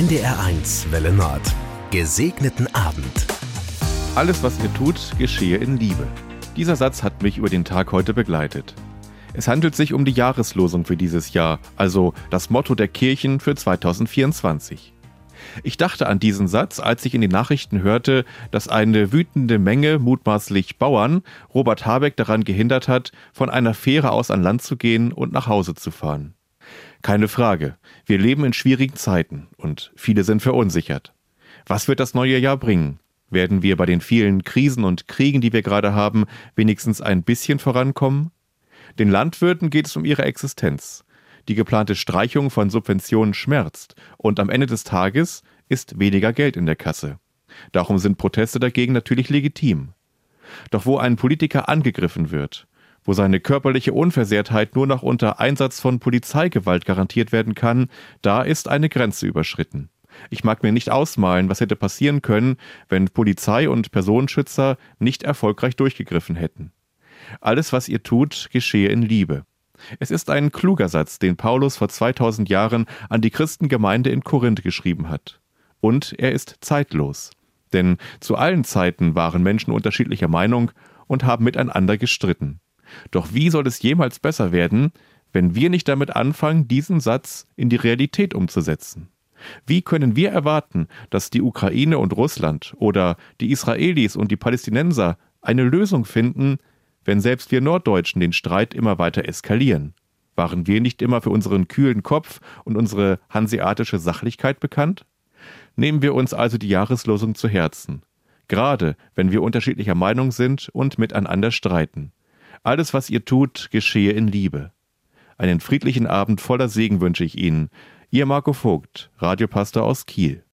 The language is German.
NDR1 Welle Nord. Gesegneten Abend. Alles, was ihr tut, geschehe in Liebe. Dieser Satz hat mich über den Tag heute begleitet. Es handelt sich um die Jahreslosung für dieses Jahr, also das Motto der Kirchen für 2024. Ich dachte an diesen Satz, als ich in den Nachrichten hörte, dass eine wütende Menge mutmaßlich Bauern Robert Habeck daran gehindert hat, von einer Fähre aus an Land zu gehen und nach Hause zu fahren. Keine Frage, wir leben in schwierigen Zeiten und viele sind verunsichert. Was wird das neue Jahr bringen? Werden wir bei den vielen Krisen und Kriegen, die wir gerade haben, wenigstens ein bisschen vorankommen? Den Landwirten geht es um ihre Existenz. Die geplante Streichung von Subventionen schmerzt und am Ende des Tages ist weniger Geld in der Kasse. Darum sind Proteste dagegen natürlich legitim. Doch wo ein Politiker angegriffen wird, wo seine körperliche Unversehrtheit nur noch unter Einsatz von Polizeigewalt garantiert werden kann, da ist eine Grenze überschritten. Ich mag mir nicht ausmalen, was hätte passieren können, wenn Polizei und Personenschützer nicht erfolgreich durchgegriffen hätten. Alles, was ihr tut, geschehe in Liebe. Es ist ein kluger Satz, den Paulus vor 2000 Jahren an die Christengemeinde in Korinth geschrieben hat. Und er ist zeitlos. Denn zu allen Zeiten waren Menschen unterschiedlicher Meinung und haben miteinander gestritten. Doch wie soll es jemals besser werden, wenn wir nicht damit anfangen, diesen Satz in die Realität umzusetzen? Wie können wir erwarten, dass die Ukraine und Russland oder die Israelis und die Palästinenser eine Lösung finden, wenn selbst wir Norddeutschen den Streit immer weiter eskalieren? Waren wir nicht immer für unseren kühlen Kopf und unsere hanseatische Sachlichkeit bekannt? Nehmen wir uns also die Jahreslosung zu Herzen, gerade wenn wir unterschiedlicher Meinung sind und miteinander streiten. Alles, was ihr tut, geschehe in Liebe. Einen friedlichen Abend voller Segen wünsche ich Ihnen. Ihr Marco Vogt, Radiopastor aus Kiel.